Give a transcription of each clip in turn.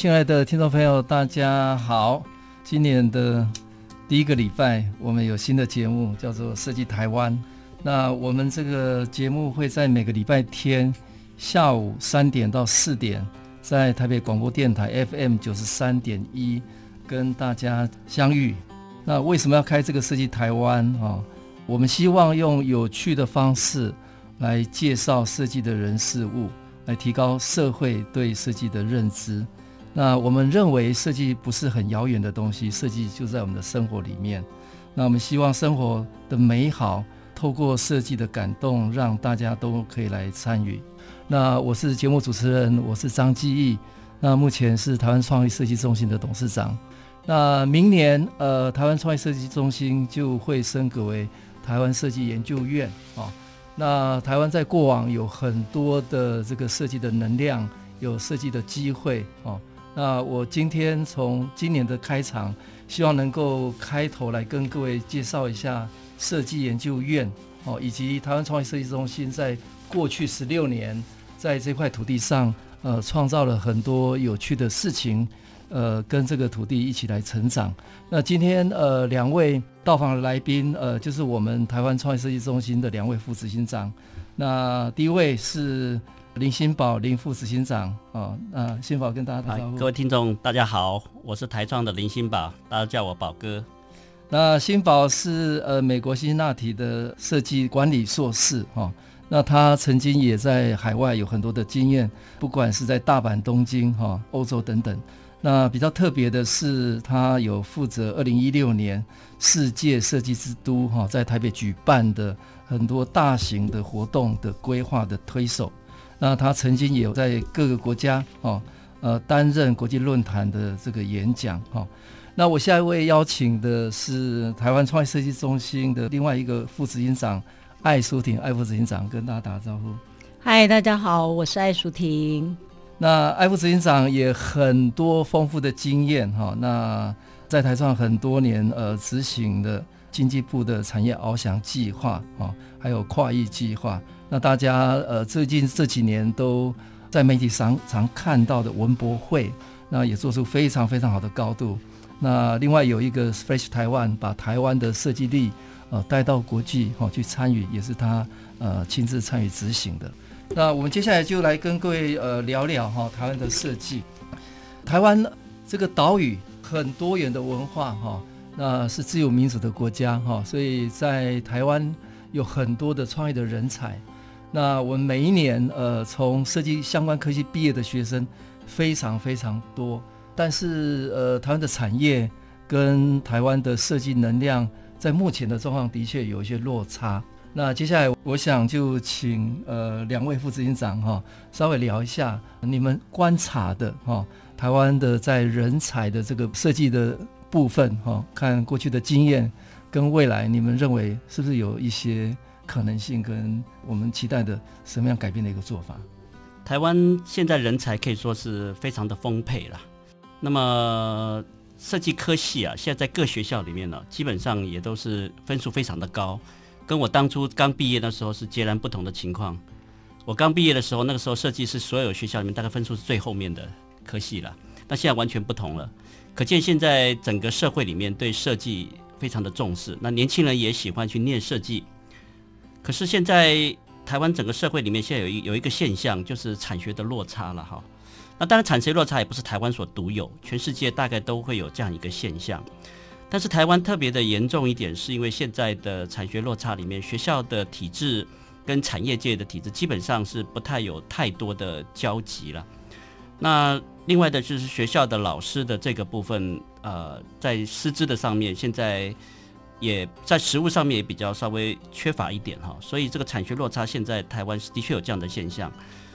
亲爱的听众朋友，大家好！今年的第一个礼拜，我们有新的节目，叫做《设计台湾》。那我们这个节目会在每个礼拜天下午三点到四点，在台北广播电台 FM 九十三点一跟大家相遇。那为什么要开这个《设计台湾》啊？我们希望用有趣的方式来介绍设计的人事物。来提高社会对设计的认知。那我们认为设计不是很遥远的东西，设计就在我们的生活里面。那我们希望生活的美好透过设计的感动，让大家都可以来参与。那我是节目主持人，我是张基义。那目前是台湾创意设计中心的董事长。那明年呃，台湾创意设计中心就会升格为台湾设计研究院啊。哦那台湾在过往有很多的这个设计的能量，有设计的机会哦。那我今天从今年的开场，希望能够开头来跟各位介绍一下设计研究院哦，以及台湾创意设计中心在过去十六年在这块土地上，呃，创造了很多有趣的事情。呃，跟这个土地一起来成长。那今天呃，两位到访的来宾，呃，就是我们台湾创意设计中心的两位副执行长。那第一位是林新宝林副执行长啊。那新宝跟大家打招呼。各位听众，大家好，我是台创的林新宝，大家叫我宝哥。那新宝是呃美国辛辛那提的设计管理硕士哈、哦。那他曾经也在海外有很多的经验，不管是在大阪、东京哈、欧洲等等。那比较特别的是，他有负责二零一六年世界设计之都哈，在台北举办的很多大型的活动的规划的推手。那他曾经也有在各个国家哦，呃，担任国际论坛的这个演讲哈。那我下一位邀请的是台湾创意设计中心的另外一个副执行长艾淑婷艾副执行长，跟大家打个招呼。嗨，大家好，我是艾淑婷。那艾副执行长也很多丰富的经验哈，那在台上很多年呃执行的经济部的产业翱翔计划哦，还有跨域计划。那大家呃最近这几年都在媒体上常看到的文博会，那也做出非常非常好的高度。那另外有一个 Fresh 台湾，把台湾的设计力呃带到国际哈去参与，也是他呃亲自参与执行的。那我们接下来就来跟各位呃聊聊哈台湾的设计。台湾这个岛屿很多元的文化哈，那是自由民主的国家哈，所以在台湾有很多的创业的人才。那我们每一年呃从设计相关科技毕业的学生非常非常多，但是呃台湾的产业跟台湾的设计能量在目前的状况的确有一些落差。那接下来，我想就请呃两位副执行长哈，稍微聊一下你们观察的哈，台湾的在人才的这个设计的部分哈，看过去的经验跟未来，你们认为是不是有一些可能性跟我们期待的什么样改变的一个做法？台湾现在人才可以说是非常的丰沛了。那么设计科系啊，现在在各学校里面呢，基本上也都是分数非常的高。跟我当初刚毕业的时候是截然不同的情况。我刚毕业的时候，那个时候设计是所有学校里面大概分数是最后面的科系了。那现在完全不同了，可见现在整个社会里面对设计非常的重视。那年轻人也喜欢去念设计。可是现在台湾整个社会里面现在有一有一个现象，就是产学的落差了哈。那当然产学落差也不是台湾所独有，全世界大概都会有这样一个现象。但是台湾特别的严重一点，是因为现在的产学落差里面，学校的体制跟产业界的体制基本上是不太有太多的交集了。那另外的就是学校的老师的这个部分，呃，在师资的上面，现在也在实物上面也比较稍微缺乏一点哈。所以这个产学落差现在台湾是的确有这样的现象。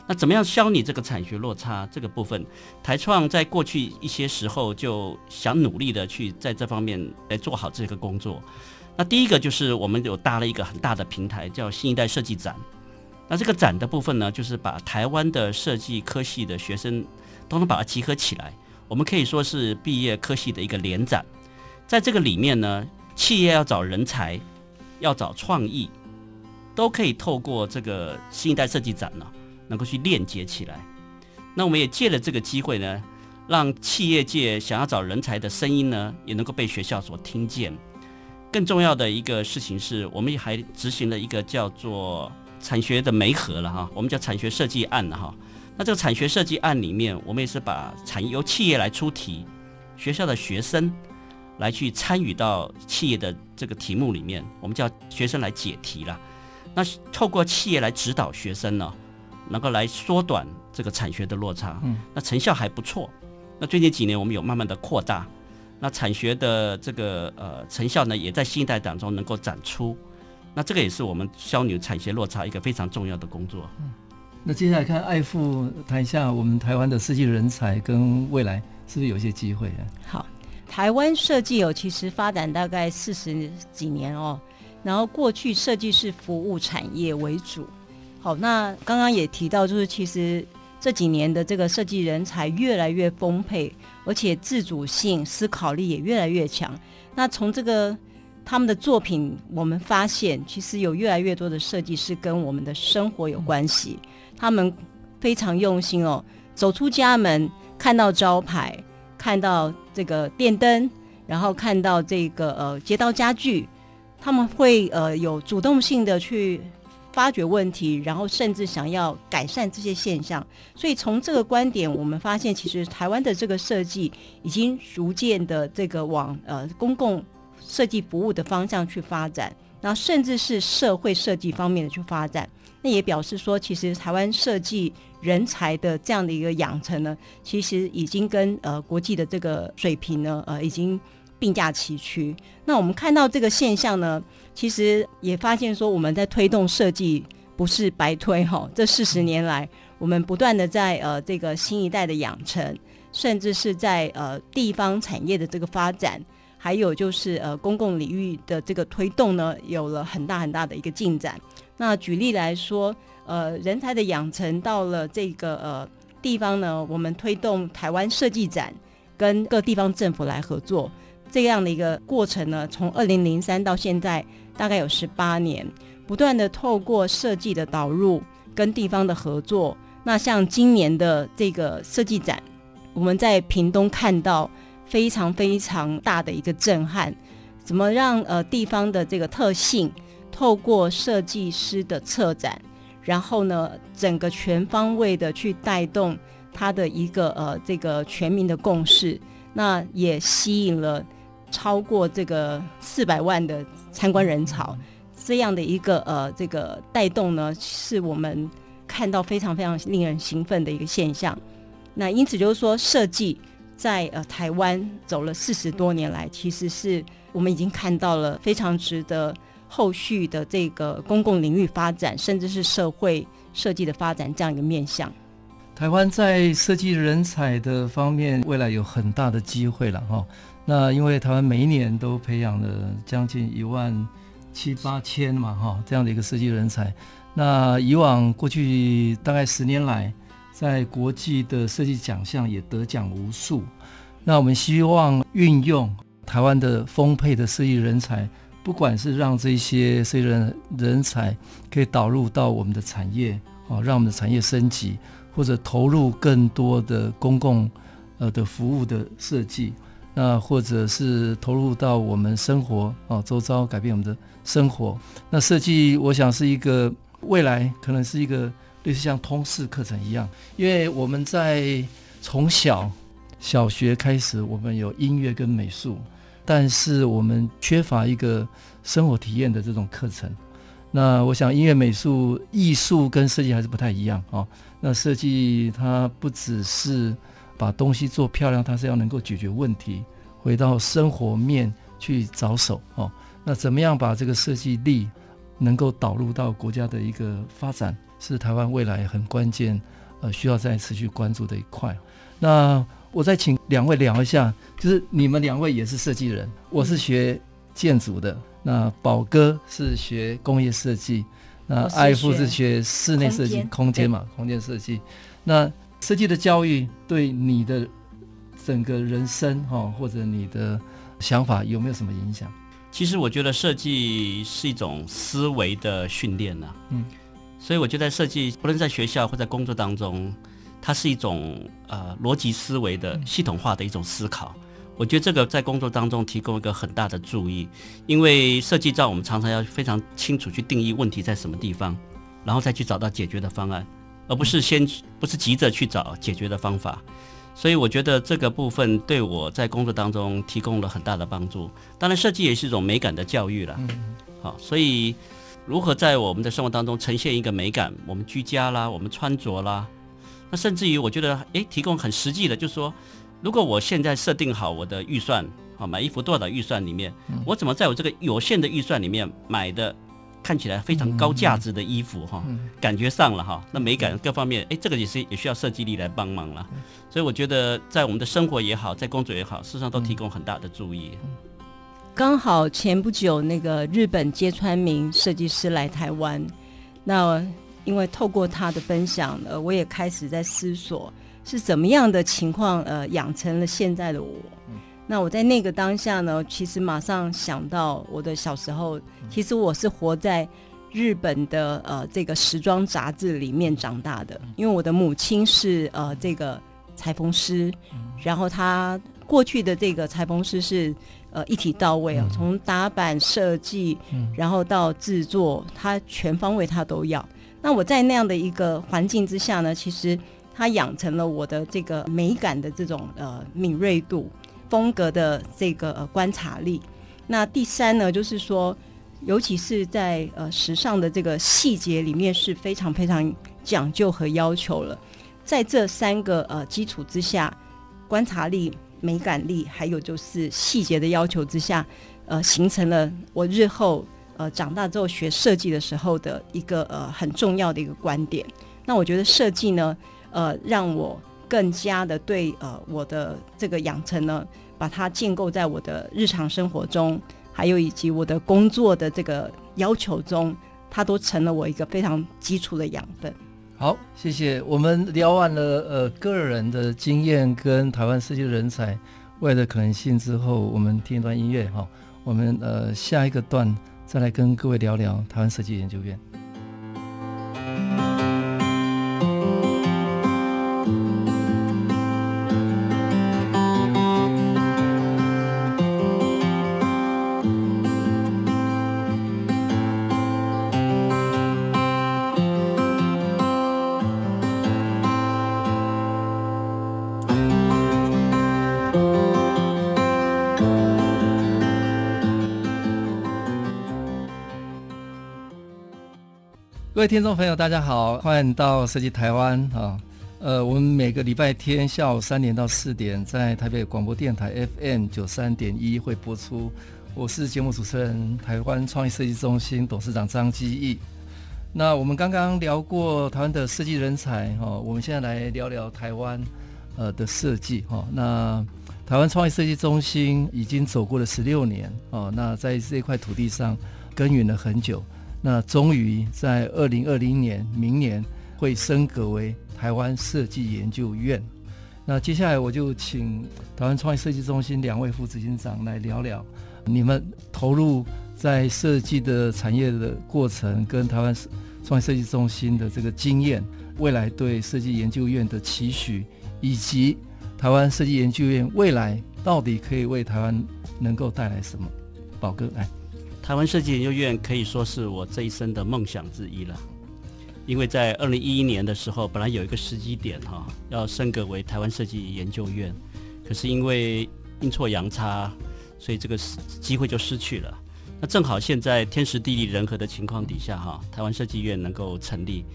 那怎么样消弭这个产学落差这个部分？台创在过去一些时候就想努力的去在这方面来做好这个工作。那第一个就是我们有搭了一个很大的平台，叫新一代设计展。那这个展的部分呢，就是把台湾的设计科系的学生都能把它集合起来。我们可以说是毕业科系的一个联展。在这个里面呢，企业要找人才，要找创意，都可以透过这个新一代设计展呢。能够去链接起来，那我们也借了这个机会呢，让企业界想要找人才的声音呢，也能够被学校所听见。更重要的一个事情是，我们也还执行了一个叫做产学的媒合了哈，我们叫产学设计案哈。那这个产学设计案里面，我们也是把产业由企业来出题，学校的学生来去参与到企业的这个题目里面，我们叫学生来解题了。那透过企业来指导学生呢，能够来缩短这个产学的落差，嗯，那成效还不错。那最近几年我们有慢慢的扩大，那产学的这个呃成效呢，也在新一代当中能够展出。那这个也是我们消弭产学落差一个非常重要的工作。嗯，那接下来看爱富谈一下我们台湾的设计人才跟未来是不是有一些机会啊？好，台湾设计哦，其实发展大概四十几年哦，然后过去设计是服务产业为主。好，那刚刚也提到，就是其实这几年的这个设计人才越来越丰沛，而且自主性、思考力也越来越强。那从这个他们的作品，我们发现其实有越来越多的设计师跟我们的生活有关系。他们非常用心哦，走出家门，看到招牌，看到这个电灯，然后看到这个呃街道家具，他们会呃有主动性的去。发掘问题，然后甚至想要改善这些现象，所以从这个观点，我们发现其实台湾的这个设计已经逐渐的这个往呃公共设计服务的方向去发展，然后甚至是社会设计方面的去发展。那也表示说，其实台湾设计人才的这样的一个养成呢，其实已经跟呃国际的这个水平呢，呃已经并驾齐驱。那我们看到这个现象呢，其实也发现说，我们在推动设计不是白推哈。这四十年来，我们不断的在呃这个新一代的养成，甚至是在呃地方产业的这个发展，还有就是呃公共领域的这个推动呢，有了很大很大的一个进展。那举例来说，呃人才的养成到了这个呃地方呢，我们推动台湾设计展，跟各地方政府来合作，这样的一个过程呢，从二零零三到现在。大概有十八年，不断的透过设计的导入跟地方的合作。那像今年的这个设计展，我们在屏东看到非常非常大的一个震撼。怎么让呃地方的这个特性，透过设计师的策展，然后呢，整个全方位的去带动它的一个呃这个全民的共识，那也吸引了。超过这个四百万的参观人潮，这样的一个呃这个带动呢，是我们看到非常非常令人兴奋的一个现象。那因此就是说，设计在呃台湾走了四十多年来，其实是我们已经看到了非常值得后续的这个公共领域发展，甚至是社会设计的发展这样一个面向。台湾在设计人才的方面，未来有很大的机会了哈。那因为台湾每一年都培养了将近一万七八千嘛，哈，这样的一个设计人才。那以往过去大概十年来，在国际的设计奖项也得奖无数。那我们希望运用台湾的丰沛的设计人才，不管是让这些设计人人才可以导入到我们的产业，哦，让我们的产业升级，或者投入更多的公共呃的服务的设计。那或者是投入到我们生活啊，周遭改变我们的生活。那设计，我想是一个未来，可能是一个类似像通识课程一样，因为我们在从小小学开始，我们有音乐跟美术，但是我们缺乏一个生活体验的这种课程。那我想，音乐、美术、艺术跟设计还是不太一样啊。那设计它不只是。把东西做漂亮，它是要能够解决问题，回到生活面去着手哦。那怎么样把这个设计力能够导入到国家的一个发展，是台湾未来很关键呃需要再持续关注的一块。那我再请两位聊一下，就是你们两位也是设计人，我是学建筑的，那宝哥是学工业设计，那艾夫是学室内设计，空间嘛，空间设计。那设计的教育对你的整个人生哈，或者你的想法有没有什么影响？其实我觉得设计是一种思维的训练呐，嗯，所以我觉得设计不论在学校或在工作当中。它是一种呃逻辑思维的系统化的一种思考，我觉得这个在工作当中提供一个很大的注意，因为设计照我们常常要非常清楚去定义问题在什么地方，然后再去找到解决的方案，而不是先不是急着去找解决的方法，所以我觉得这个部分对我在工作当中提供了很大的帮助。当然，设计也是一种美感的教育了，好，所以如何在我们的生活当中呈现一个美感，我们居家啦，我们穿着啦。那甚至于，我觉得，诶，提供很实际的，就是说，如果我现在设定好我的预算，啊买衣服多少的预算里面，嗯、我怎么在我这个有限的预算里面买的看起来非常高价值的衣服，哈、嗯，感觉上了哈，那美感各方面，诶，这个也是也需要设计力来帮忙了。所以我觉得，在我们的生活也好，在工作也好，事实上都提供很大的注意。刚好前不久，那个日本街川明设计师来台湾，那。因为透过他的分享，呃，我也开始在思索是怎么样的情况，呃，养成了现在的我。嗯、那我在那个当下呢，其实马上想到我的小时候，其实我是活在日本的呃这个时装杂志里面长大的，因为我的母亲是呃这个裁缝师，然后他过去的这个裁缝师是呃一体到位啊，从打版设计，然后到制作，他全方位他都要。那我在那样的一个环境之下呢，其实它养成了我的这个美感的这种呃敏锐度、风格的这个、呃、观察力。那第三呢，就是说，尤其是在呃时尚的这个细节里面是非常非常讲究和要求了。在这三个呃基础之下，观察力、美感力，还有就是细节的要求之下，呃，形成了我日后。呃，长大之后学设计的时候的一个呃很重要的一个观点。那我觉得设计呢，呃，让我更加的对呃我的这个养成呢，把它建构在我的日常生活中，还有以及我的工作的这个要求中，它都成了我一个非常基础的养分。好，谢谢。我们聊完了呃个人的经验跟台湾设计人才未来的可能性之后，我们听一段音乐哈。我们呃下一个段。再来跟各位聊聊台湾设计研究院。位听众朋友，大家好，欢迎到设计台湾啊！呃，我们每个礼拜天下午三点到四点，在台北广播电台 FM 九三点一会播出。我是节目主持人，台湾创意设计中心董事长张基义。那我们刚刚聊过台湾的设计人才哈，我们现在来聊聊台湾呃的设计哈。那台湾创意设计中心已经走过了十六年哦，那在这块土地上耕耘了很久。那终于在二零二零年，明年会升格为台湾设计研究院。那接下来我就请台湾创意设计中心两位副执行长来聊聊你们投入在设计的产业的过程，跟台湾创意设计中心的这个经验，未来对设计研究院的期许，以及台湾设计研究院未来到底可以为台湾能够带来什么？宝哥来。台湾设计研究院可以说是我这一生的梦想之一了，因为在二零一一年的时候，本来有一个时机点哈，要升格为台湾设计研究院，可是因为阴错阳差，所以这个机会就失去了。那正好现在天时地利人和的情况底下哈，台湾设计院能够成立。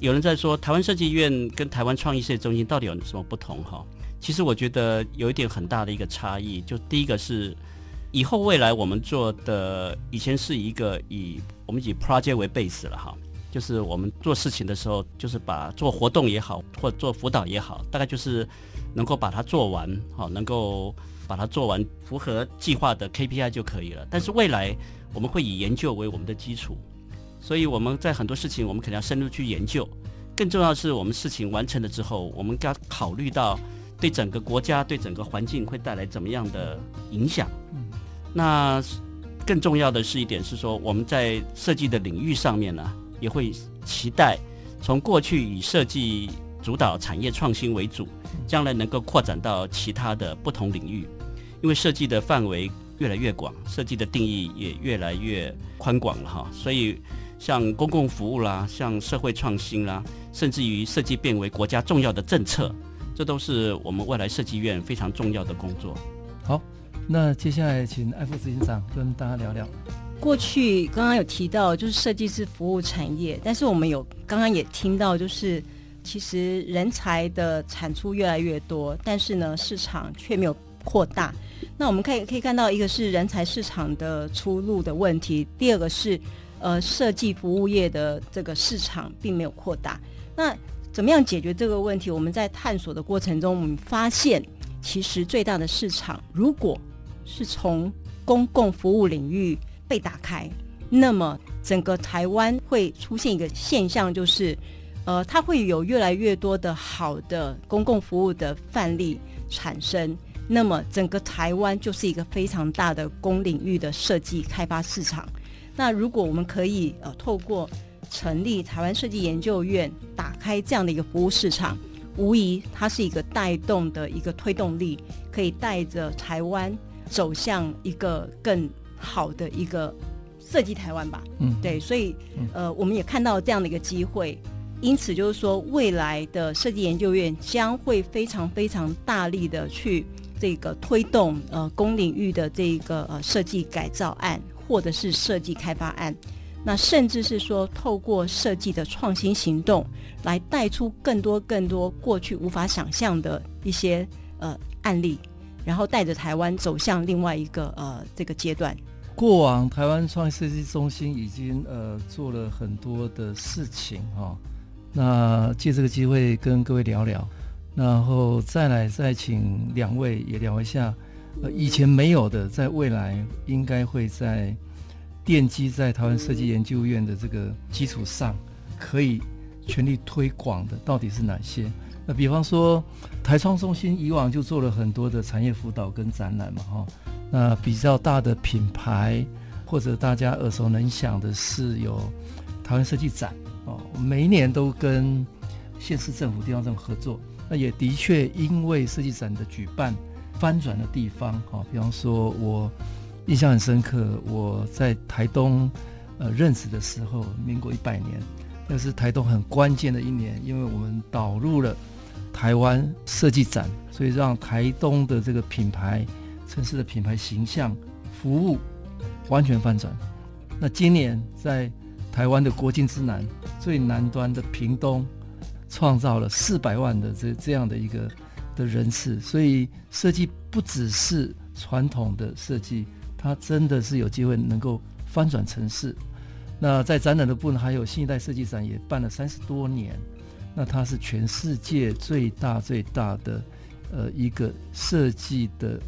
有人在说台湾设计院跟台湾创意设计中心到底有什么不同哈？其实我觉得有一点很大的一个差异，就第一个是。以后未来我们做的以前是一个以我们以 project 为 base 了哈，就是我们做事情的时候，就是把做活动也好，或做辅导也好，大概就是能够把它做完，好，能够把它做完，符合计划的 KPI 就可以了。但是未来我们会以研究为我们的基础，所以我们在很多事情我们肯定要深入去研究。更重要的是，我们事情完成了之后，我们该考虑到对整个国家、对整个环境会带来怎么样的影响。那更重要的是一点是说，我们在设计的领域上面呢，也会期待从过去以设计主导产业创新为主，将来能够扩展到其他的不同领域，因为设计的范围越来越广，设计的定义也越来越宽广了哈，所以。像公共服务啦，像社会创新啦，甚至于设计变为国家重要的政策，这都是我们未来设计院非常重要的工作。好，那接下来请艾副执行长跟大家聊聊。过去刚刚有提到，就是设计是服务产业，但是我们有刚刚也听到，就是其实人才的产出越来越多，但是呢，市场却没有扩大。那我们可以可以看到，一个是人才市场的出路的问题，第二个是。呃，设计服务业的这个市场并没有扩大。那怎么样解决这个问题？我们在探索的过程中，我们发现，其实最大的市场，如果是从公共服务领域被打开，那么整个台湾会出现一个现象，就是，呃，它会有越来越多的好的公共服务的范例产生。那么整个台湾就是一个非常大的公领域的设计开发市场。那如果我们可以呃透过成立台湾设计研究院，打开这样的一个服务市场，无疑它是一个带动的一个推动力，可以带着台湾走向一个更好的一个设计台湾吧。嗯，对，所以呃我们也看到这样的一个机会，因此就是说未来的设计研究院将会非常非常大力的去这个推动呃公领域的这个呃设计改造案。或者是设计开发案，那甚至是说透过设计的创新行动，来带出更多更多过去无法想象的一些呃案例，然后带着台湾走向另外一个呃这个阶段。过往台湾创意设计中心已经呃做了很多的事情哈、那借这个机会跟各位聊聊，然后再来再请两位也聊一下。呃，以前没有的，在未来应该会在奠基在台湾设计研究院的这个基础上，可以全力推广的到底是哪些？那比方说，台创中心以往就做了很多的产业辅导跟展览嘛，哈。那比较大的品牌或者大家耳熟能详的是有台湾设计展哦，每一年都跟县市政府、地方政府合作。那也的确因为设计展的举办。翻转的地方，哈，比方说，我印象很深刻，我在台东呃任职的时候，民国一百年，那是台东很关键的一年，因为我们导入了台湾设计展，所以让台东的这个品牌城市的品牌形象服务完全翻转。那今年在台湾的国境之南最南端的屏东，创造了四百万的这这样的一个。的人次，所以设计不只是传统的设计，它真的是有机会能够翻转城市。那在展览的部分，还有新一代设计展也办了三十多年，那它是全世界最大最大的呃一个设计的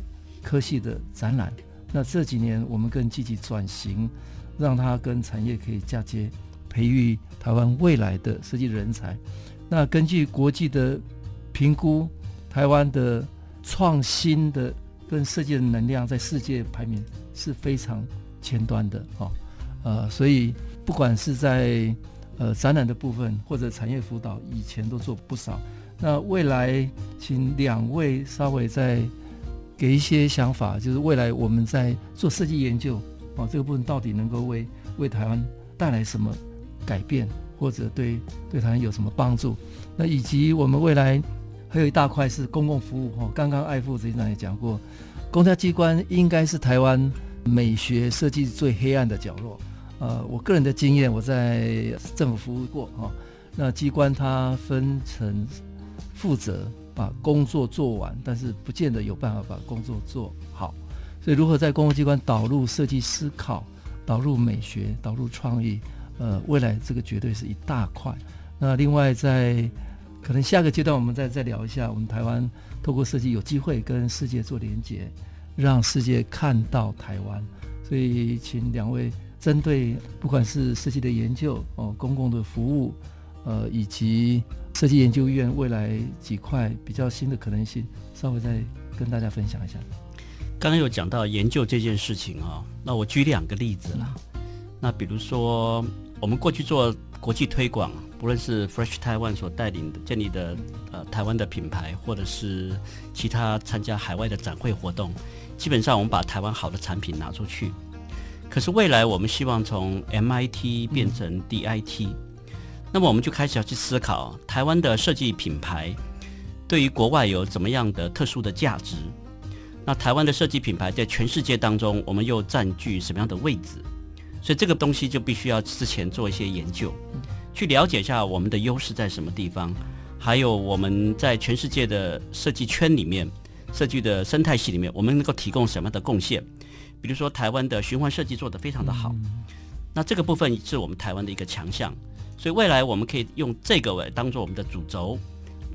科系的展览。那这几年我们更积极转型，让它跟产业可以嫁接，培育台湾未来的设计人才。那根据国际的评估。台湾的创新的跟设计的能量，在世界排名是非常前端的哦，呃，所以不管是在呃展览的部分或者产业辅导，以前都做不少。那未来，请两位稍微再给一些想法，就是未来我们在做设计研究哦，这个部分到底能够为为台湾带来什么改变，或者对对台湾有什么帮助？那以及我们未来。还有一大块是公共服务哈，刚刚艾副执行长也讲过，公家机关应该是台湾美学设计最黑暗的角落。呃，我个人的经验，我在政府服务过哈，那机关它分成负责把工作做完，但是不见得有办法把工作做好。所以，如何在公共机关导入设计思考、导入美学、导入创意，呃，未来这个绝对是一大块。那另外在可能下个阶段我们再再聊一下，我们台湾透过设计有机会跟世界做连接，让世界看到台湾。所以请两位针对不管是设计的研究哦，公共的服务，呃，以及设计研究院未来几块比较新的可能性，稍微再跟大家分享一下。刚刚有讲到研究这件事情啊、哦，那我举两个例子啦。那比如说，我们过去做国际推广，不论是 Fresh Taiwan 所带领的建立的呃台湾的品牌，或者是其他参加海外的展会活动，基本上我们把台湾好的产品拿出去。可是未来我们希望从 MIT 变成 DIT，嗯，那么我们就开始要去思考台湾的设计品牌对于国外有怎么样的特殊的价值。那台湾的设计品牌在全世界当中，我们又占据什么样的位置？所以这个东西就必须要之前做一些研究，去了解一下我们的优势在什么地方，还有我们在全世界的设计圈里面、设计的生态系里面，我们能够提供什么样的贡献？比如说台湾的循环设计做得非常的好，那这个部分是我们台湾的一个强项，所以未来我们可以用这个为当做我们的主轴。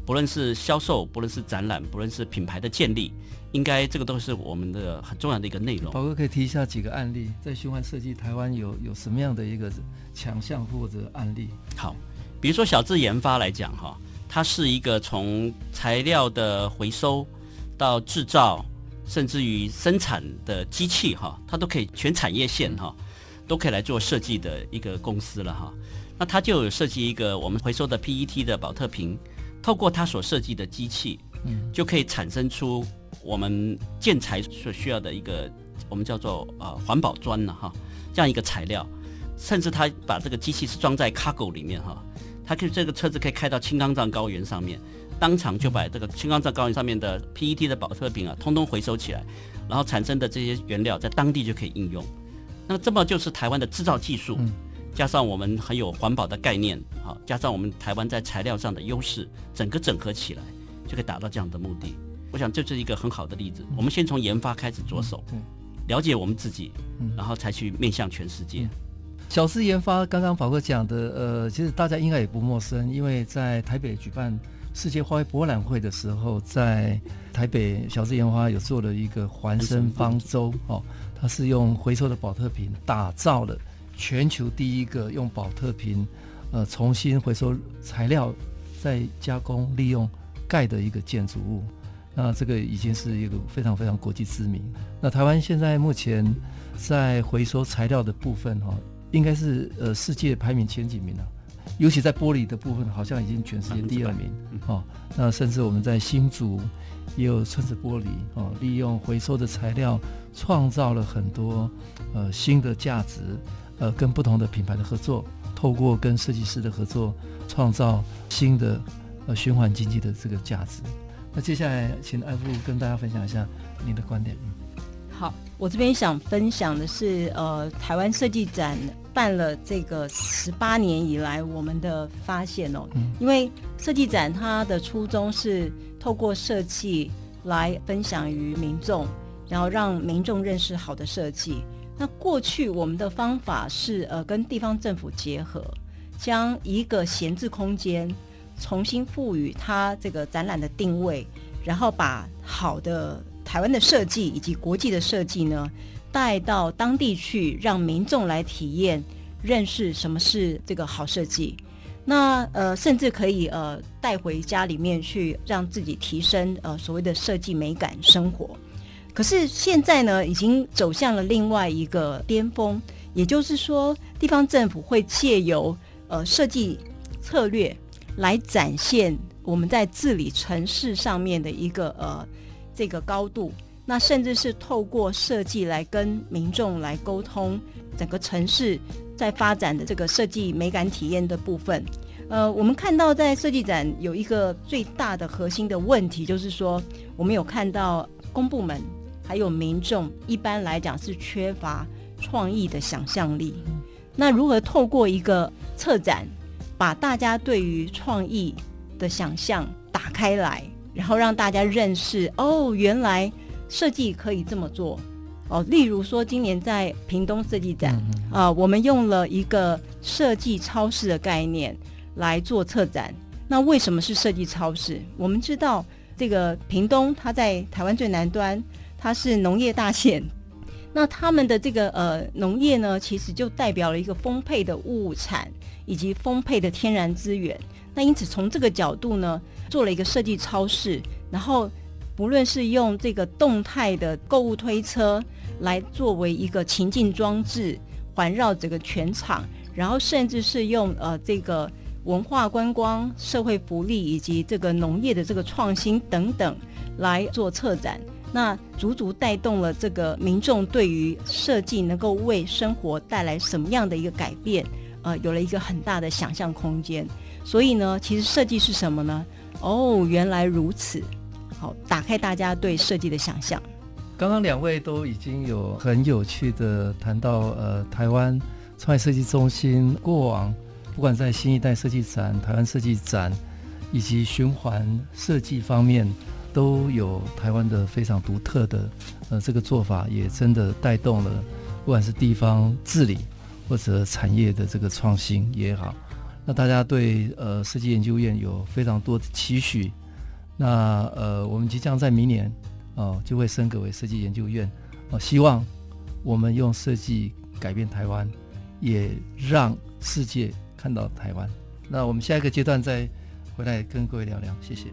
不论是销售，不论是展览，不论是品牌的建立，应该这个都是我们的很重要的一个内容。宝哥可以提一下几个案例，在循环设计台湾有有什么样的一个强项或者案例？好，比如说小智研发来讲哈，它是一个从材料的回收到制造，甚至于生产的机器哈，它都可以全产业线哈，都可以来做设计的一个公司了哈。那它就有设计一个我们回收的 PET 的保特瓶。透过它所设计的机器，嗯，就可以产生出我们建材所需要的一个我们叫做呃环保砖了哈，这样一个材料，甚至它把这个机器是装在 cargo 里面哈，它可以这个车子可以开到青冈藏高原上面，当场就把这个青冈藏高原上面的 PET 的保特瓶啊，通通回收起来，然后产生的这些原料在当地就可以应用，那这么就是台湾的制造技术。嗯加上我们很有环保的概念，好，加上我们台湾在材料上的优势，整个整合起来，就可以达到这样的目的。我想这是一个很好的例子。我们先从研发开始着手，了解我们自己，然后才去面向全世界。小事研发，刚刚宝哥讲的，呃，其实大家应该也不陌生，因为在台北举办世界花卉博览会的时候，在台北小智研花有做了一个环生方舟，哦，它是用回收的宝特瓶打造的。全球第一个用宝特瓶，呃，重新回收材料再加工利用盖的一个建筑物，那这个已经是一个非常非常国际知名。那台湾现在目前在回收材料的部分哈，应该是呃世界排名前几名了，尤其在玻璃的部分，好像已经全世界第二名哦。那甚至我们在新竹也有村子玻璃哦，利用回收的材料创造了很多呃新的价值。呃，跟不同的品牌的合作，透过跟设计师的合作，创造新的呃循环经济的这个价值。那接下来，请艾芙跟大家分享一下您的观点。好，我这边想分享的是，呃，台湾设计展办了这个十八年以来，我们的发现哦，嗯、因为设计展它的初衷是透过设计来分享于民众，然后让民众认识好的设计。那过去我们的方法是呃跟地方政府结合，将一个闲置空间重新赋予它这个展览的定位，然后把好的台湾的设计以及国际的设计呢带到当地去，让民众来体验、认识什么是这个好设计。那呃甚至可以呃带回家里面去，让自己提升呃所谓的设计美感生活。可是现在呢，已经走向了另外一个巅峰，也就是说，地方政府会借由呃设计策略来展现我们在治理城市上面的一个呃这个高度，那甚至是透过设计来跟民众来沟通整个城市在发展的这个设计美感体验的部分。呃，我们看到在设计展有一个最大的核心的问题，就是说我们有看到公部门。还有民众，一般来讲是缺乏创意的想象力。那如何透过一个策展，把大家对于创意的想象打开来，然后让大家认识哦，原来设计可以这么做哦。例如说，今年在屏东设计展啊、呃，我们用了一个设计超市的概念来做策展。那为什么是设计超市？我们知道这个屏东，它在台湾最南端，它是农业大县。那他们的这个呃农业呢，其实就代表了一个丰沛的物产以及丰沛的天然资源。那因此从这个角度呢，做了一个设计超市，然后不论是用这个动态的购物推车来作为一个情境装置，环绕整个全场，然后甚至是用呃这个文化观光、社会福利以及这个农业的这个创新等等来做策展。那足足带动了这个民众对于设计能够为生活带来什么样的一个改变，呃，有了一个很大的想象空间。所以呢，其实设计是什么呢？哦，原来如此。好，打开大家对设计的想象。刚刚两位都已经有很有趣的谈到，呃，台湾创意设计中心过往不管在新一代设计展、台湾设计展以及循环设计方面。都有台湾的非常独特的，呃，这个做法也真的带动了，不管是地方治理或者产业的这个创新也好，那大家对呃设计研究院有非常多的期许，那呃我们即将在明年哦、呃、就会升格为设计研究院，哦、呃，希望我们用设计改变台湾，也让世界看到台湾。那我们下一个阶段再回来跟各位聊聊，谢谢。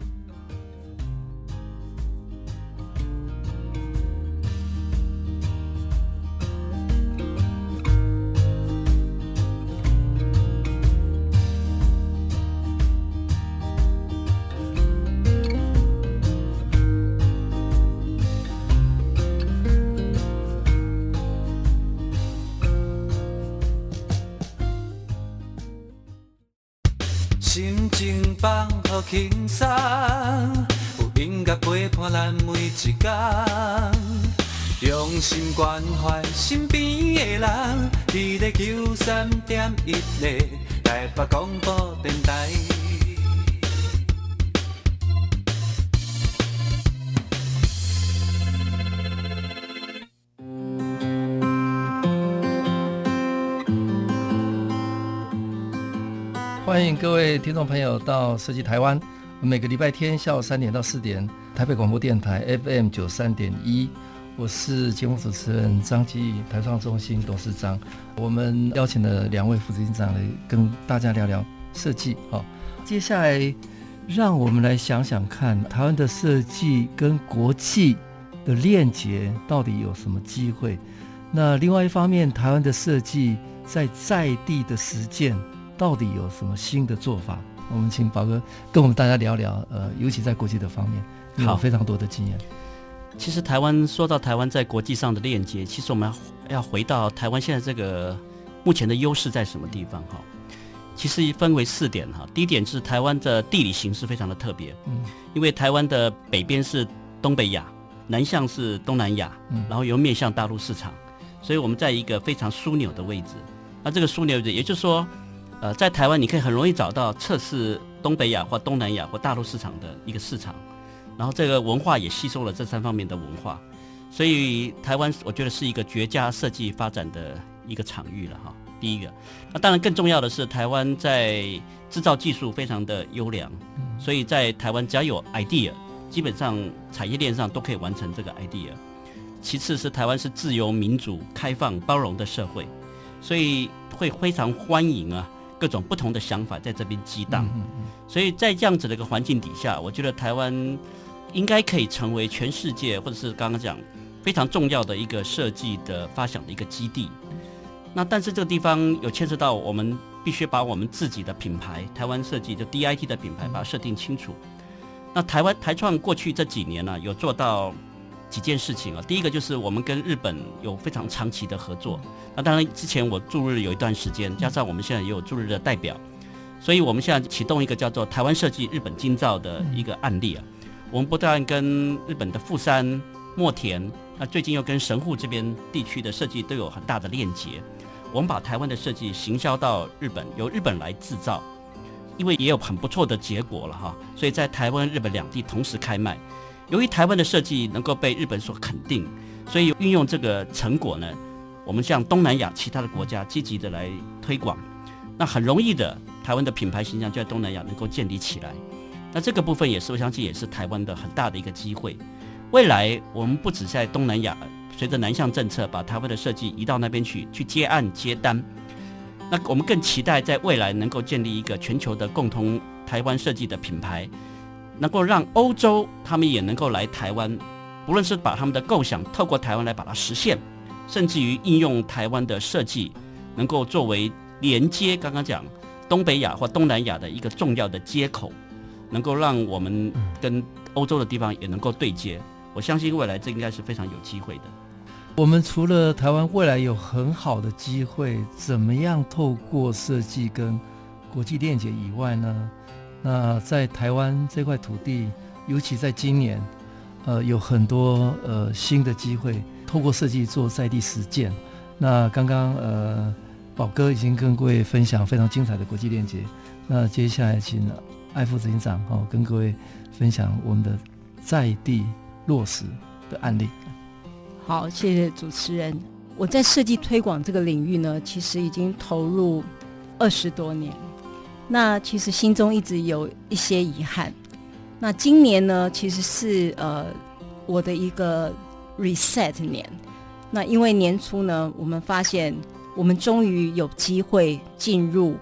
关怀身边的人。你的九三点一的台北广播电台。欢迎各位听众朋友到设计台湾。每个礼拜天下午三点到四点，台北广播电台 FM 九三点一，我是节目主持人张基义，台创中心董事长。我们邀请了两位副执行长来跟大家聊聊设计。好，接下来让我们来想想看，台湾的设计跟国际的链接到底有什么机会？那另外一方面，台湾的设计在在地的实践。到底有什么新的做法？我们请宝哥跟我们大家聊聊。呃，尤其在国际的方面，有非常多的经验。其实台湾说到台湾在国际上的链接，其实我们要回到台湾现在这个目前的优势在什么地方？哈，其实分为四点哈。第一点是台湾的地理形势非常的特别，嗯，因为台湾的北边是东北亚，南向是东南亚，嗯，然后又面向大陆市场，所以我们在一个非常枢纽的位置。那这个枢纽位置，也就是说。呃，在台湾你可以很容易找到测试东北亚或东南亚或大陆市场的一个市场，然后这个文化也吸收了这三方面的文化，所以台湾我觉得是一个绝佳设计发展的一个场域了哈。第一个，那当然更重要的是台湾在制造技术非常的优良，所以在台湾只要有 idea，基本上产业链上都可以完成这个 idea。其次是台湾是自由民主、开放包容的社会，所以会非常欢迎啊。各种不同的想法在这边激荡，所以在这样子的一个环境底下，我觉得台湾应该可以成为全世界或者是刚刚讲非常重要的一个设计的发想的一个基地。那但是这个地方有牵涉到我们必须把我们自己的品牌台湾设计就 DIT 的品牌把它设定清楚。那台湾台创过去这几年呢，有做到。几件事情啊，第一个就是我们跟日本有非常长期的合作。那当然之前我驻日有一段时间，加上我们现在也有驻日的代表，所以我们现在启动一个叫做“台湾设计日本精造”的一个案例啊。我们不但跟日本的富山、墨田，那最近又跟神户这边地区的设计都有很大的链接。我们把台湾的设计行销到日本，由日本来制造，因为也有很不错的结果了哈。所以在台湾、日本两地同时开卖。由于台湾的设计能够被日本所肯定，所以运用这个成果呢，我们向东南亚其他的国家积极的来推广。那很容易的，台湾的品牌形象就在东南亚能够建立起来。那这个部分也是我相信也是台湾的很大的一个机会。未来我们不止在东南亚，随着南向政策把台湾的设计移到那边去，去接案接单。那我们更期待在未来能够建立一个全球的共同台湾设计的品牌，能够让欧洲他们也能够来台湾，不论是把他们的构想透过台湾来把它实现，甚至于应用台湾的设计，能够作为连接刚刚讲东北亚或东南亚的一个重要的接口，能够让我们跟欧洲的地方也能够对接。我相信未来这应该是非常有机会的。我们除了台湾未来有很好的机会，怎么样透过设计跟国际链接以外呢？那在台湾这块土地，尤其在今年，呃，有很多呃新的机会，透过设计做在地实践。那刚刚呃宝哥已经跟各位分享非常精彩的国际链接，那接下来请艾副执行长哦跟各位分享我们的在地落实的案例。好，谢谢主持人。我在设计推广这个领域呢，其实已经投入二十多年。那其实心中一直有一些遗憾。那今年呢，其实是呃我的一个 reset 年。那因为年初呢，我们发现我们终于有机会进入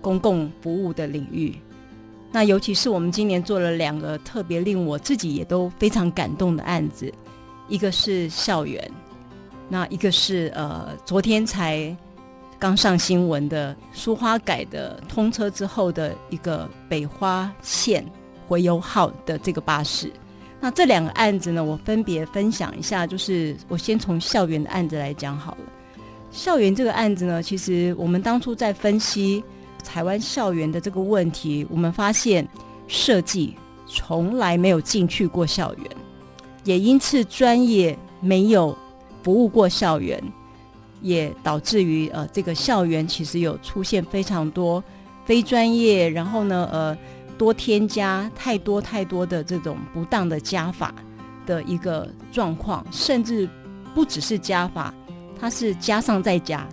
公共服务的领域。那尤其是我们今年做了两个特别令我自己也都非常感动的案子。一个是校园，那一个是呃，昨天才刚上新闻的苏花改的通车之后的一个北花线回游号的这个巴士。那这两个案子呢，我分别分享一下，就是我先从校园的案子来讲好了。校园这个案子呢，其实我们当初在分析台湾校园的这个问题，我们发现设计从来没有进去过校园。也因此，专业没有服务过校园，也导致于呃，这个校园其实有出现非常多非专业，然后呢，呃，多添加太多太多的这种不当的加法的一个状况，甚至不只是加法，它是加上再加，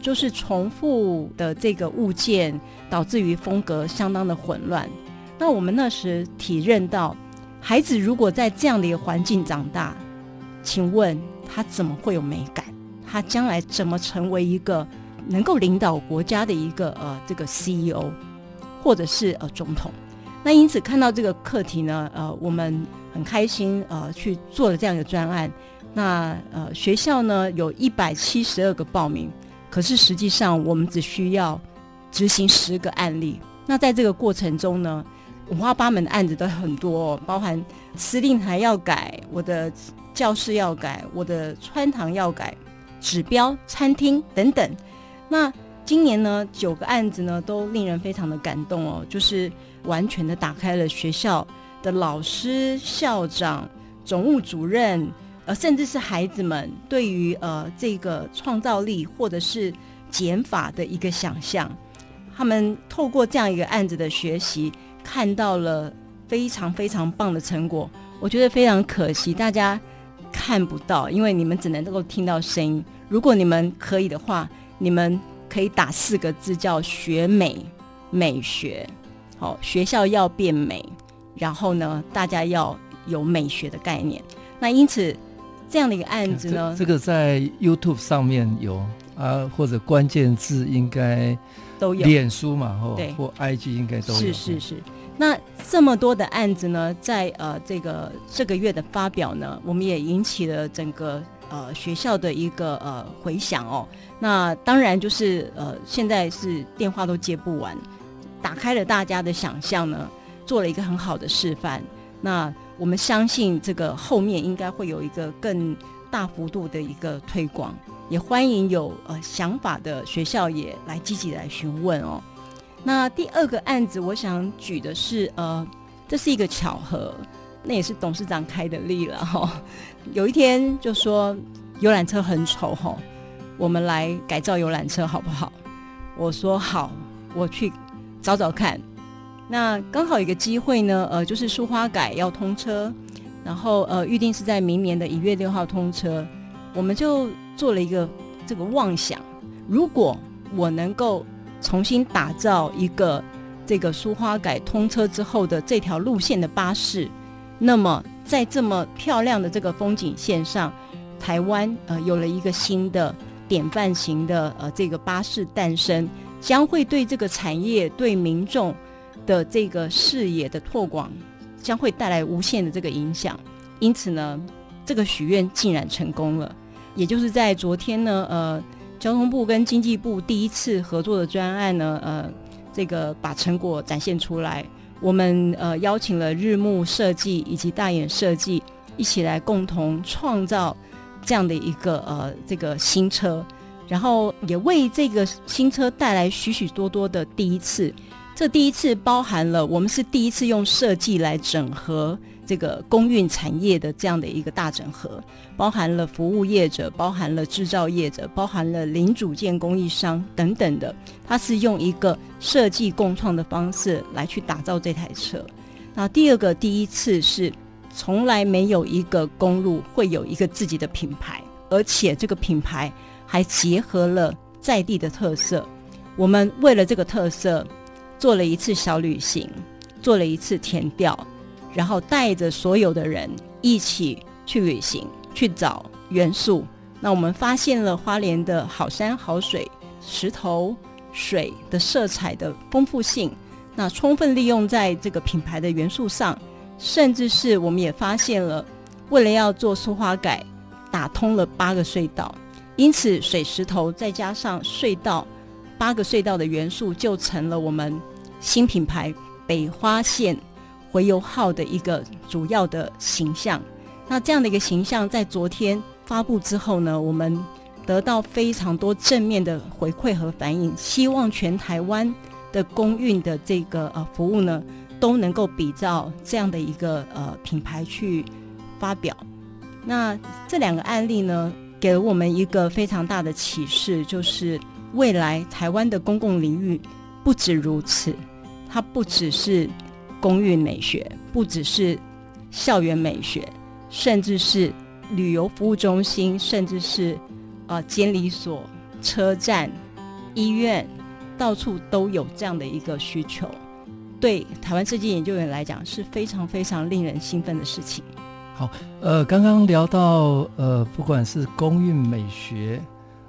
就是重复的这个物件，导致于风格相当的混乱。那我们那时体认到。孩子如果在这样的一个环境长大，请问他怎么会有美感？他将来怎么成为一个能够领导国家的一个呃这个 CEO，或者是呃总统？那因此看到这个课题呢，呃，我们很开心呃去做了这样一个专案。那呃学校呢有一百七十二个报名，可是实际上我们只需要执行十个案例。那在这个过程中呢，五花八门的案子都很多，哦包含司令台要改，我的教室要改，我的穿堂要改，指标、餐厅等等。那今年呢，九个案子呢都令人非常的感动哦，就是完全的打开了学校的老师、校长、总务主任，呃，甚至是孩子们对于呃这个创造力或者是减法的一个想象。他们透过这样一个案子的学习。看到了非常非常棒的成果，我觉得非常可惜，大家看不到，因为你们只能够听到声音。如果你们可以的话，你们可以打四个字叫“学美美学”。好，学校要变美，然后呢，大家要有美学的概念。那因此这样的一个案子呢，这，这个在 YouTube 上面有啊，或者关键字应该。都有脸书嘛，对，或 IG 应该都有。是是是，那这么多的案子呢，在呃这个这个月的发表呢，我们也引起了整个呃学校的一个呃回响哦。那当然就是呃现在是电话都接不完，打开了大家的想象呢，做了一个很好的示范。那我们相信这个后面应该会有一个更大幅度的一个推广。也欢迎有呃想法的学校也来积极来询问哦。那第二个案子，我想举的是呃，这是一个巧合，那也是董事长开的例了哈、哦。有一天就说游览车很丑哈、哦，我们来改造游览车好不好？我说好，我去找找看。那刚好有一个机会呢，呃，就是苏花改要通车，然后呃预定是在明年的一月六号通车，我们就。做了一个这个妄想，如果我能够重新打造一个这个苏花改通车之后的这条路线的巴士。那么，在这么漂亮的这个风景线上，台湾呃有了一个新的典范型的呃这个巴士诞生，将会对这个产业、对民众的这个视野的拓广，将会带来无限的这个影响。因此呢，这个许愿竟然成功了。也就是在昨天呢，呃，交通部跟经济部第一次合作的专案呢，呃，这个把成果展现出来。我们呃邀请了日暮设计以及大眼设计一起来共同创造这样的一个呃这个新车，然后也为这个新车带来许许多多的第一次。这第一次包含了我们是第一次用设计来整合。这个公运产业的这样的一个大整合，包含了服务业者，包含了制造业者，包含了零组件供应商等等的，它是用一个设计共创的方式来去打造这台车。那第二个第一次是从来没有一个公路会有一个自己的品牌，而且这个品牌还结合了在地的特色。我们为了这个特色做了一次小旅行，做了一次田调。然后带着所有的人一起去旅行，去找元素。那我们发现了花莲的好山好水、石头、水的色彩的丰富性，那充分利用在这个品牌的元素上，甚至是我们也发现了，为了要做苏花改，打通了八个隧道，因此水石头再加上隧道，八个隧道的元素就成了我们新品牌北花线。回游号的一个主要的形象，那这样的一个形象在昨天发布之后呢，我们得到非常多正面的回馈和反应，希望全台湾的公运的这个呃服务呢，都能够比照这样的一个呃品牌去发表。那这两个案例呢，给了我们一个非常大的启示，就是未来台湾的公共领域不止如此，它不只是。公运美学不只是校园美学，甚至是旅游服务中心，甚至是呃监理所、车站、医院，到处都有这样的一个需求。对台湾设计研究员来讲，是非常非常令人兴奋的事情。好，呃，刚刚聊到呃，不管是公运美学，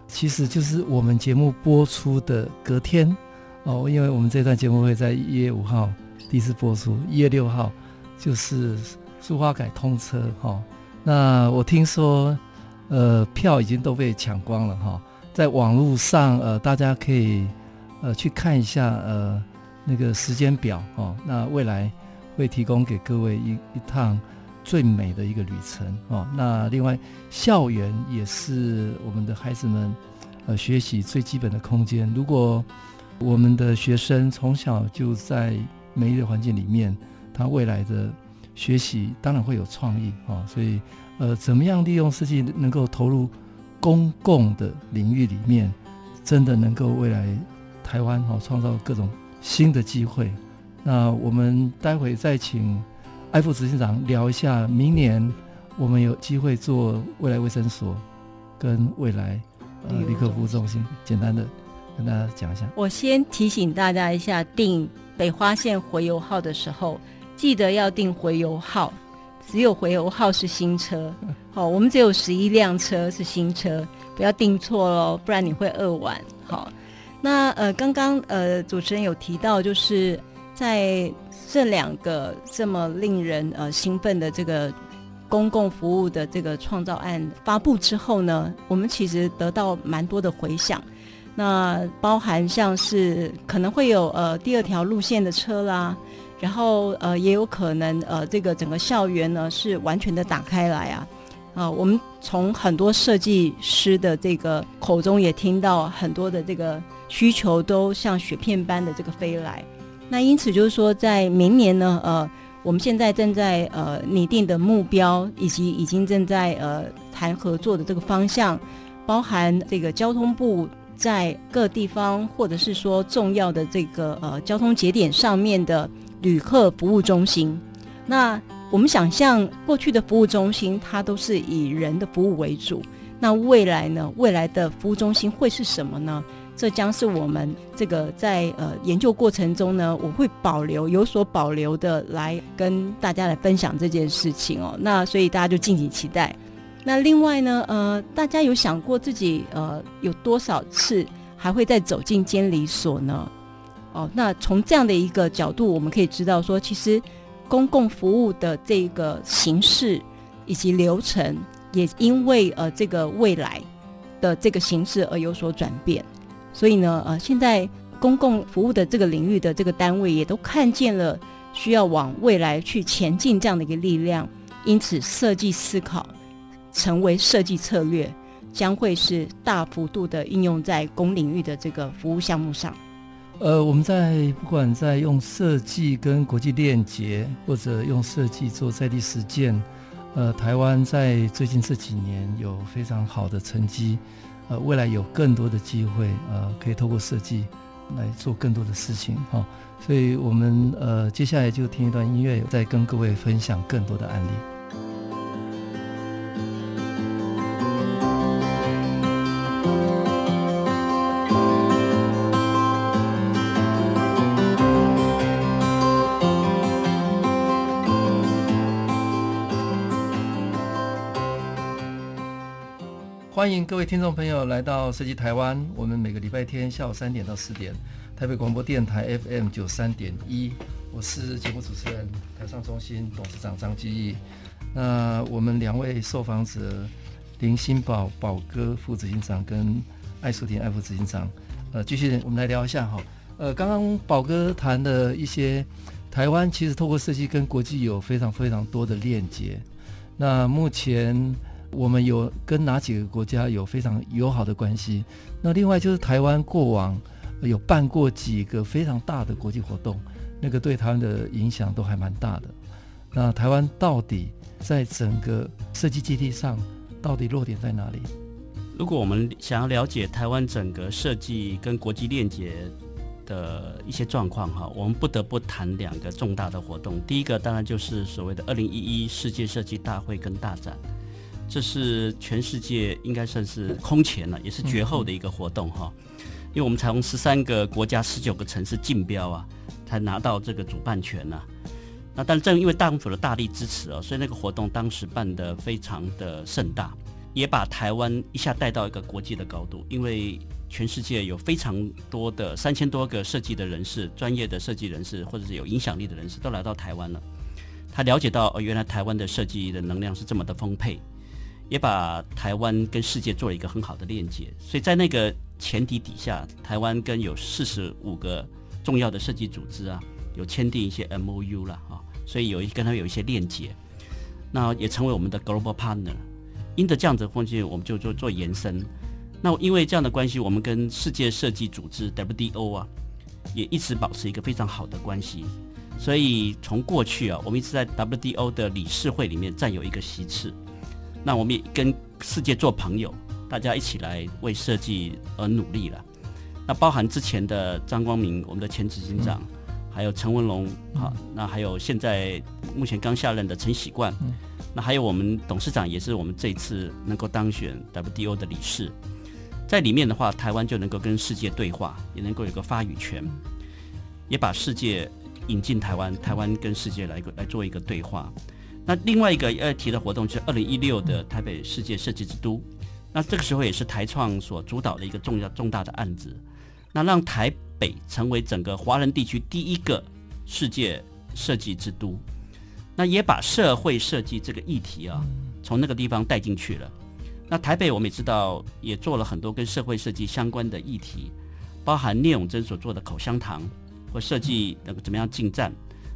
其实就是我们节目播出的隔天哦，因为我们这段节目会在一月五号。第一次播出一月六号，就是苏花改通车哈。那我听说，呃，票已经都被抢光了哈。在网络上，呃，大家可以呃去看一下呃那个时间表哦。那未来会提供给各位一一趟最美的一个旅程哦。那另外，校园也是我们的孩子们呃学习最基本的空间。如果我们的学生从小就在美丽的环境里面，他未来的学习当然会有创意啊，所以呃，怎么样利用设计能够投入公共的领域里面，真的能够未来台湾哈创造各种新的机会。那我们待会再请艾副执行长聊一下，明年我们有机会做未来卫生所跟未来呃旅客服务中心，简单的跟大家讲一下。我先提醒大家一下订。北花线回游号的时候，记得要订回游号，只有回游号是新车。好，我们只有十一辆车是新车，不要订错喽，不然你会饿完。好，那呃，刚刚呃主持人有提到，就是在这两个这么令人呃兴奋的这个公共服务的这个创造案发布之后呢，我们其实得到蛮多的回响。那包含像是可能会有呃第二条路线的车啦，然后呃也有可能呃这个整个校园呢是完全的打开来啊啊、我们从很多设计师的这个口中也听到很多的这个需求都像雪片般的这个飞来。那因此就是说，在明年呢，呃，我们现在正在呃拟定的目标，以及已经正在呃谈合作的这个方向，包含这个交通部。在各地方，或者是说重要的这个呃交通节点上面的旅客服务中心，那我们想象过去的服务中心，它都是以人的服务为主。那未来呢？未来的服务中心会是什么呢？这将是我们这个在呃研究过程中呢，我会保留有所保留的来跟大家来分享这件事情哦。那所以大家就敬请期待。那另外呢，呃，大家有想过自己呃有多少次还会再走进监理所呢？哦，那从这样的一个角度，我们可以知道说，其实公共服务的这个形式以及流程，也因为呃这个未来的这个形式而有所转变。所以呢，呃，现在公共服务的这个领域的这个单位也都看见了需要往未来去前进这样的一个力量，因此设计思考。成为设计策略，将会是大幅度的应用在公领域的这个服务项目上。呃，我们在不管在用设计跟国际链接，或者用设计做在地实践，呃，台湾在最近这几年有非常好的成绩，呃，未来有更多的机会，呃，可以透过设计来做更多的事情哈、所以我们呃接下来就听一段音乐，再跟各位分享更多的案例。欢迎各位听众朋友来到设计台湾。我们每个礼拜天下午三点到四点，台北广播电台 FM 九三点一。我是节目主持人台上中心董事长张基义。那我们两位受访者林新宝宝哥副执行长跟艾淑婷艾副执行长，呃，继续我们来聊一下哈。呃，刚刚宝哥谈的一些台湾其实透过设计跟国际有非常非常多的链接。那目前。我们有跟哪几个国家有非常友好的关系？那另外就是台湾过往有办过几个非常大的国际活动，那个对台湾的影响都还蛮大的。那台湾到底在整个设计基地上，到底落点在哪里？如果我们想要了解台湾整个设计跟国际链接的一些状况哈，我们不得不谈两个重大的活动。第一个当然就是所谓的二零一一世界设计大会跟大展。这是全世界应该算是空前了，也是绝后的一个活动哈，因为我们才从十三个国家、十九个城市竞标啊，才拿到这个主办权呐。那但正因为大政府的大力支持哦，所以那个活动当时办得非常的盛大，也把台湾一下带到一个国际的高度。因为全世界有非常多的三千多个设计的人士、专业的设计人士，或者是有影响力的人士都来到台湾了。他了解到哦，原来台湾的设计的能量是这么的丰沛。也把台湾跟世界做了一个很好的链接，所以在那个前提底下，台湾跟有四十五个重要的设计组织啊，有签订一些 MOU 了啊，所以有一跟他们有一些链接，那也成为我们的 Global Partner。因着这样子的关系，我们就做做延伸。那因为这样的关系，我们跟世界设计组织 WDO 啊，也一直保持一个非常好的关系。所以从过去啊，我们一直在 WDO 的理事会里面占有一个席次。那我们也跟世界做朋友，大家一起来为设计而努力了。那包含之前的张光明，我们的前执行长，嗯、还有陈文龙，好、嗯，那还有现在目前刚下任的陈喜冠，嗯、那还有我们董事长也是我们这一次能够当选 WDO 的理事，在里面的话，台湾就能够跟世界对话，也能够有个发语权，也把世界引进台湾，台湾跟世界来个来做一个对话。那另外一个要提的活动就是二零一六的台北世界设计之都，那这个时候也是台创所主导的一个重要重大的案子，那让台北成为整个华人地区第一个世界设计之都，那也把社会设计这个议题啊，从那个地方带进去了。那台北我们也知道，也做了很多跟社会设计相关的议题，包含聂永真所做的口香糖或设计那个怎么样进站，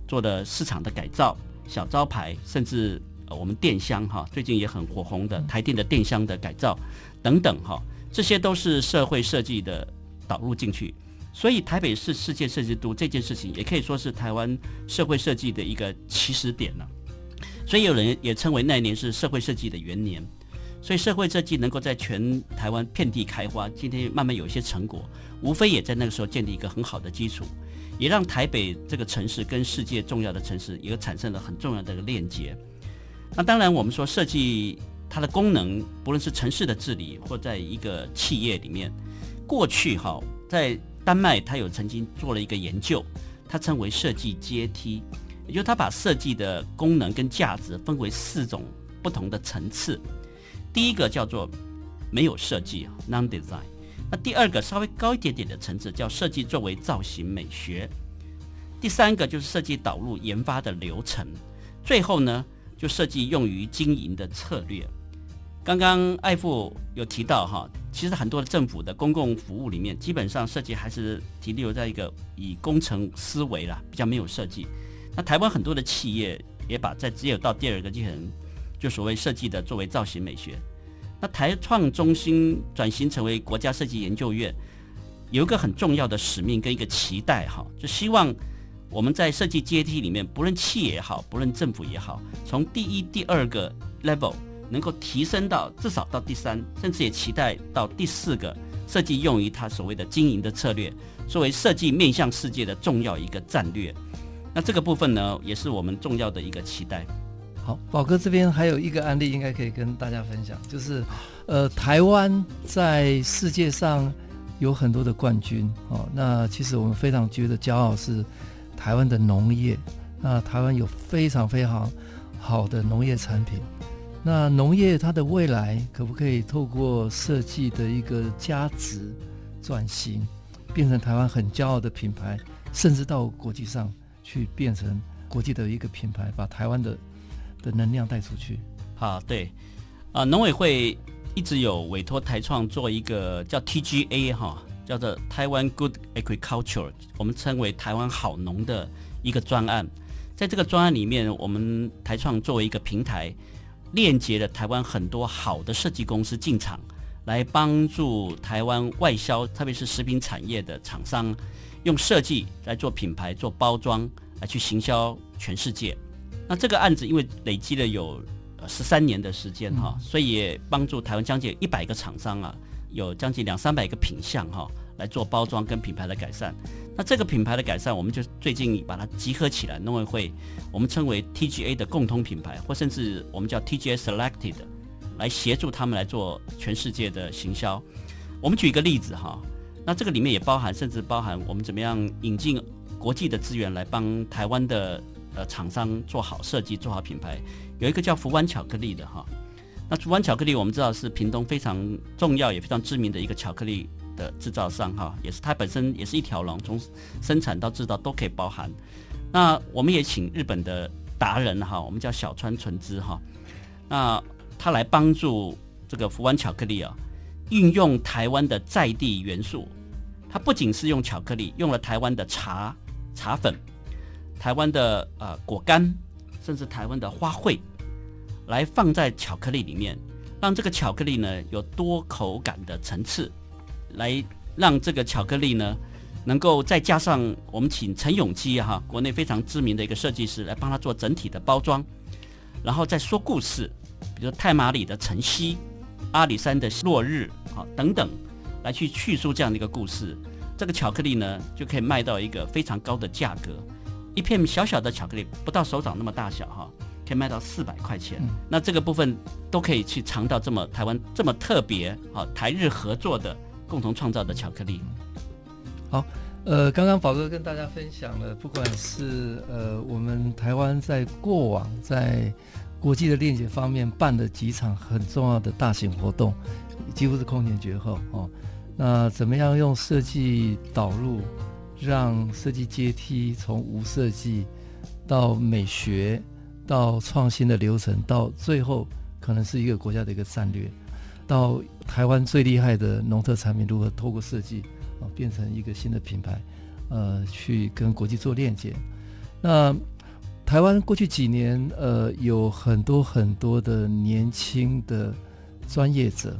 做的市场的改造。小招牌，甚至呃，我们电箱哈，最近也很火红的台电的电箱的改造等等哈，这些都是社会设计的导入进去。所以台北市世界设计都这件事情，也可以说是台湾社会设计的一个起始点了。所以有人也称为那一年是社会设计的元年。所以社会设计能够在全台湾遍地开花，今天慢慢有一些成果，无非也在那个时候建立一个很好的基础。也让台北这个城市跟世界重要的城市也产生了很重要的一个链接。那当然，我们说设计它的功能，不论是城市的治理或在一个企业里面，过去哈，在丹麦它有曾经做了一个研究，它称为设计阶梯，也就是它把设计的功能跟价值分为四种不同的层次。第一个叫做没有设计 （non-design），那第二个稍微高一点点的层次叫设计作为造型美学。第三个就是设计导入研发的流程，最后呢就设计用于经营的策略。刚刚艾富有提到哈，其实很多的政府的公共服务里面，基本上设计还是停留在一个以工程思维啦，比较没有设计。那台湾很多的企业也把在只有到第二个阶层，就所谓设计的作为造型美学。那台创中心转型成为国家设计研究院，有一个很重要的使命跟一个期待哈，就希望。我们在设计阶梯里面，不论企业也好，不论政府也好，从第一、第二个 level 能够提升到至少到第三，甚至也期待到第四个设计用于它所谓的经营的策略，作为设计面向世界的重要一个战略。那这个部分呢，也是我们重要的一个期待。好，宝哥这边还有一个案例，应该可以跟大家分享，就是呃，台湾在世界上有很多的冠军哦。那其实我们非常觉得骄傲是。台湾的农业，那台湾有非常非常好的农业产品。那农业它的未来可不可以透过设计的一个价值转型，变成台湾很骄傲的品牌，甚至到国际上去变成国际的一个品牌，把台湾的的能量带出去？好，对，啊、农委会一直有委托台创做一个叫 TGA 哈。叫做台湾 Good Agriculture，我们称为台湾好农的一个专案。在这个专案里面，我们台创作为一个平台，链接了台湾很多好的设计公司进场，来帮助台湾外销，特别是食品产业的厂商，用设计来做品牌、做包装，来去行销全世界。那这个案子因为累积了有十三年的时间哈，所以也帮助台湾将近一百个厂商啊。有将近两三百个品项哈，来做包装跟品牌的改善。那这个品牌的改善，我们就最近把它集合起来，农委会我们称为 TGA 的共通品牌，或甚至我们叫 TGA Selected，来协助他们来做全世界的行销。我们举一个例子哈，那这个里面也包含，甚至包含我们怎么样引进国际的资源来帮台湾的呃厂商做好设计、做好品牌。有一个叫福湾巧克力的哈。那福湾巧克力，我们知道是屏东非常重要也非常知名的一个巧克力的制造商哈，也是它本身也是一条龙，从生产到制造都可以包含。那我们也请日本的达人哈，我们叫小川纯之哈，那他来帮助这个福湾巧克力啊，运用台湾的在地元素，它不仅是用巧克力，用了台湾的茶茶粉、台湾的呃果干，甚至台湾的花卉。来放在巧克力里面，让这个巧克力呢有多口感的层次，来让这个巧克力呢能够再加上我们请陈永基哈，国内非常知名的一个设计师来帮他做整体的包装，然后再说故事，比如太马里的晨曦、阿里山的落日啊等等，来去叙述这样的一个故事，这个巧克力呢就可以卖到一个非常高的价格，一片小小的巧克力不到手掌那么大小哈。可以卖到四百块钱，嗯，那这个部分都可以去尝到这么台湾这么特别啊，台日合作的共同创造的巧克力。好，呃，刚刚宝哥跟大家分享了，不管是呃我们台湾在过往在国际的链接方面办的几场很重要的大型活动，几乎是空前绝后哦。那怎么样用设计导入，让设计阶梯从无设计到美学？到创新的流程，到最后可能是一个国家的一个战略，到台湾最厉害的农特产品如何透过设计啊变成一个新的品牌，呃，去跟国际做链接。那台湾过去几年呃有很多很多的年轻的专业者，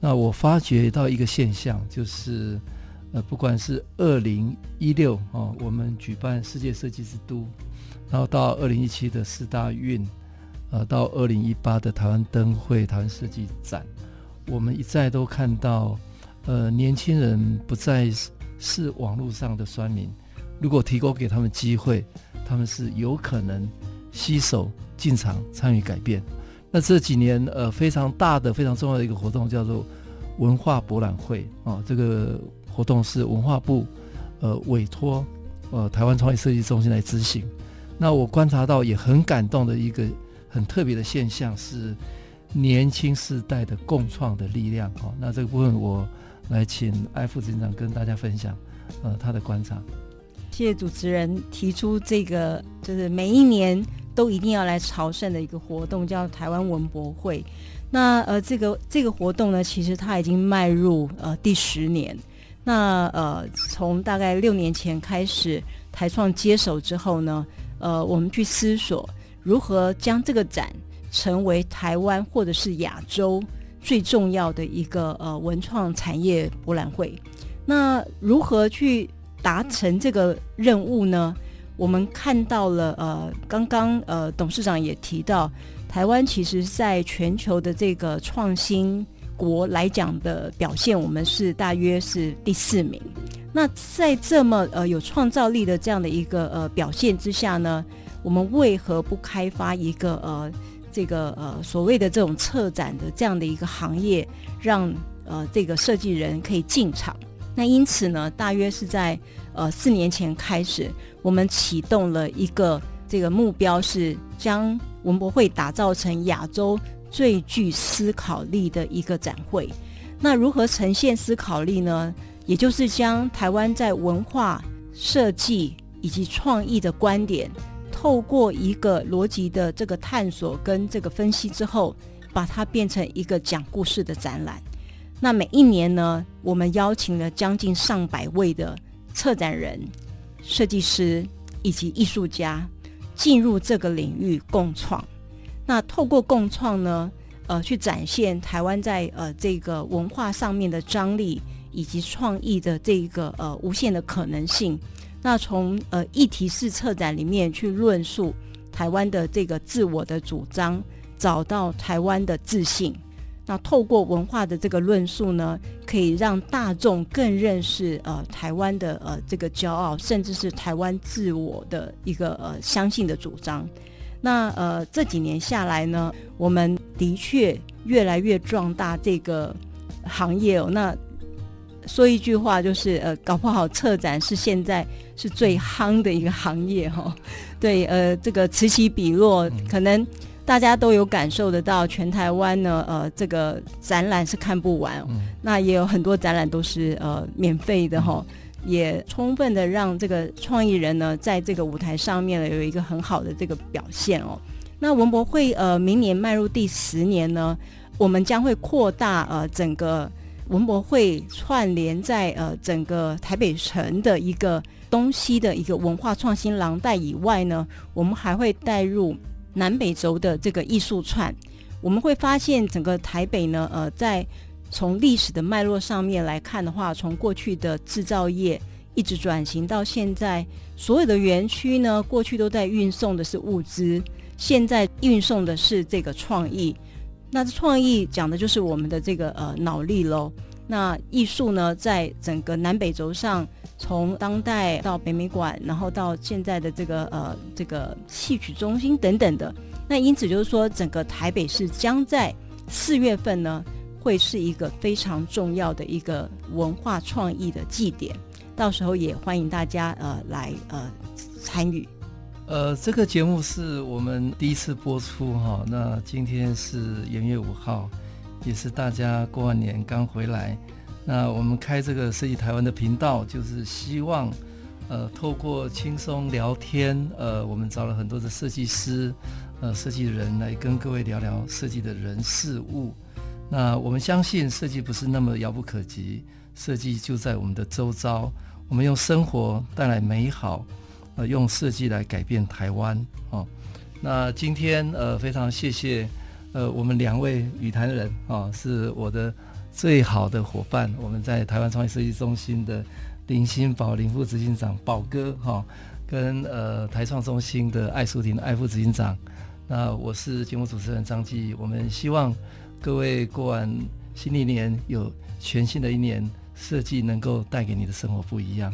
那我发觉到一个现象，就是呃不管是二零一六啊，我们举办世界设计之都。然后到二零一七的四大运，呃，到二零一八的台湾灯会、台湾设计展，我们一再都看到，呃，年轻人不再是网络上的酸民，如果提供给他们机会，他们是有可能携手进场参与改变。那这几年，呃，非常大的、非常重要的一个活动叫做文化博览会哦，这个活动是文化部呃委托呃台湾创意设计中心来执行。那我观察到也很感动的一个很特别的现象是年轻世代的共创的力量哦。那这个部分我来请艾副执行长跟大家分享呃他的观察。谢谢主持人提出这个，就是每一年都一定要来朝圣的一个活动，叫台湾文博会。那呃，这个这个活动呢，其实它已经迈入呃第十年。那呃，从大概六年前开始，台创接手之后呢，呃，我们去思索如何将这个展成为台湾或者是亚洲最重要的一个呃文创产业博览会。那如何去达成这个任务呢？我们看到了，呃，刚刚呃董事长也提到，台湾其实在全球的这个创新国来讲的表现，我们是大约是第四名。那在这么呃有创造力的这样的一个呃表现之下呢，我们为何不开发一个呃这个呃所谓的这种策展的这样的一个行业，让呃这个设计人可以进场？那因此呢，大约是在呃四年前开始，我们启动了一个这个目标，是将文博会打造成亚洲最具思考力的一个展会。那如何呈现思考力呢？也就是将台湾在文化设计以及创意的观点，透过一个逻辑的这个探索跟这个分析之后，把它变成一个讲故事的展览。那每一年呢，我们邀请了将近上百位的策展人、设计师以及艺术家进入这个领域共创。那透过共创呢，呃，去展现台湾在呃这个文化上面的张力以及创意的这个呃无限的可能性。那从呃议题式策展里面去论述台湾的这个自我的主张，找到台湾的自信。那透过文化的这个论述呢，可以让大众更认识呃台湾的呃这个骄傲，甚至是台湾自我的一个呃相信的主张。那呃这几年下来呢，我们的确越来越壮大这个行业哦。那说一句话就是呃，搞不好策展是现在是最夯的一个行业哈、哦。对，呃，这个此起彼落，可能。大家都有感受得到，全台湾呢，呃，这个展览是看不完，嗯、那也有很多展览都是呃免费的哈，嗯、也充分的让这个创意人呢，在这个舞台上面呢，有一个很好的这个表现哦。那文博会呃，明年迈入第十年呢，我们将会扩大呃整个文博会串联在呃整个台北城的一个东西的一个文化创新廊带以外呢，我们还会带入。南北轴的这个艺术串，我们会发现整个台北呢，呃，在从历史的脉络上面来看的话，从过去的制造业一直转型到现在，所有的园区呢，过去都在运送的是物资，现在运送的是这个创意。那这创意讲的就是我们的这个呃脑力喽。那艺术呢，在整个南北轴上。从当代到北美馆，然后到现在的这个呃这个戏曲中心等等的，那因此就是说，整个台北市将在四月份呢，会是一个非常重要的一个文化创意的祭典，到时候也欢迎大家呃来呃参与。呃，这个节目是我们第一次播出哈，那今天是元月五号，也是大家过完年刚回来。那我们开这个设计台湾的频道，就是希望，呃，透过轻松聊天，呃，我们找了很多的设计师，呃，设计人来跟各位聊聊设计的人事物。那我们相信设计不是那么遥不可及，设计就在我们的周遭。我们用生活带来美好，呃，用设计来改变台湾。哦，那今天呃，非常谢谢呃，我们两位与谈人啊，是我的。最好的伙伴，我们在台湾创意设计中心的林鑫保林副执行长宝哥哈，跟呃台创中心的艾淑婷艾副执行长，那我是节目主持人张继，我们希望各位过完新历年有全新的一年，设计能够带给你的生活不一样。